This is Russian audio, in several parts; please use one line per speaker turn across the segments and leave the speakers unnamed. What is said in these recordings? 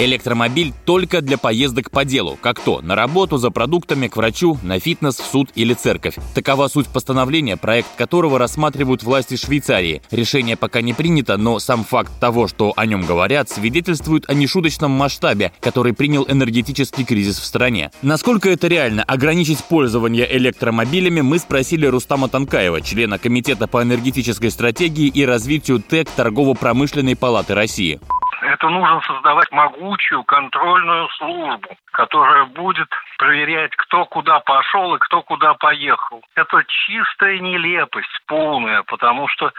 Электромобиль только для поездок по делу, как то на работу, за продуктами, к врачу, на фитнес, в суд или церковь. Такова суть постановления, проект которого рассматривают власти Швейцарии. Решение пока не принято, но сам факт того, что о нем говорят, свидетельствует о нешуточном масштабе, который принял энергетический кризис в стране. Насколько это реально ограничить пользование электромобилями, мы спросили Рустама Танкаева, члена Комитета по энергетической стратегии и развитию ТЭК Торгово-промышленной палаты России
это нужно создавать могучую контрольную службу, которая будет проверять, кто куда пошел и кто куда поехал. Это чистая нелепость полная, потому что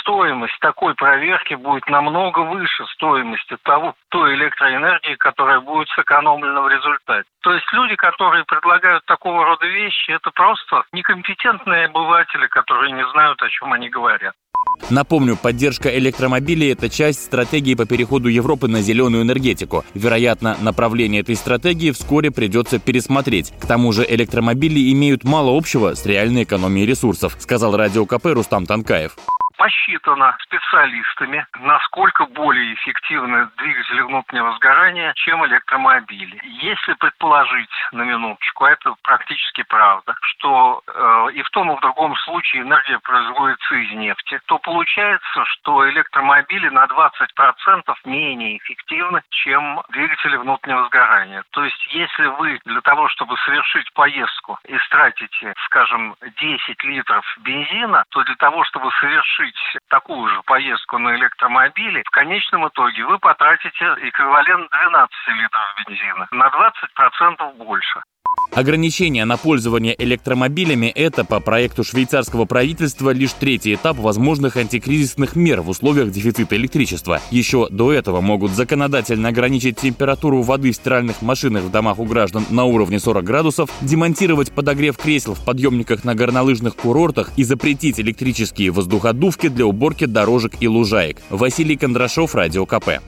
стоимость такой проверки будет намного выше стоимости того, той электроэнергии, которая будет сэкономлена в результате. То есть люди, которые предлагают такого рода вещи, это просто некомпетентные обыватели, которые не знают, о чем они говорят.
Напомню, поддержка электромобилей – это часть стратегии по переходу Европы на зеленую энергетику. Вероятно, направление этой стратегии вскоре придется пересмотреть. К тому же электромобили имеют мало общего с реальной экономией ресурсов, сказал радио КП Рустам Танкаев
посчитано специалистами, насколько более эффективны двигатели внутреннего сгорания, чем электромобили. Если предположить на минуточку, а это практически правда, что э, и в том, и в другом случае энергия производится из нефти, то получается, что электромобили на 20% менее эффективны, чем двигатели внутреннего сгорания. То есть, если вы для того, чтобы совершить поездку, истратите, скажем, 10 литров бензина, то для того, чтобы совершить такую же поездку на электромобиле, в конечном итоге вы потратите эквивалент 12 литров бензина, на 20% больше.
Ограничение на пользование электромобилями – это, по проекту швейцарского правительства, лишь третий этап возможных антикризисных мер в условиях дефицита электричества. Еще до этого могут законодательно ограничить температуру воды в стиральных машинах в домах у граждан на уровне 40 градусов, демонтировать подогрев кресел в подъемниках на горнолыжных курортах и запретить электрические воздуходувки для уборки дорожек и лужаек. Василий Кондрашов, Радио КП.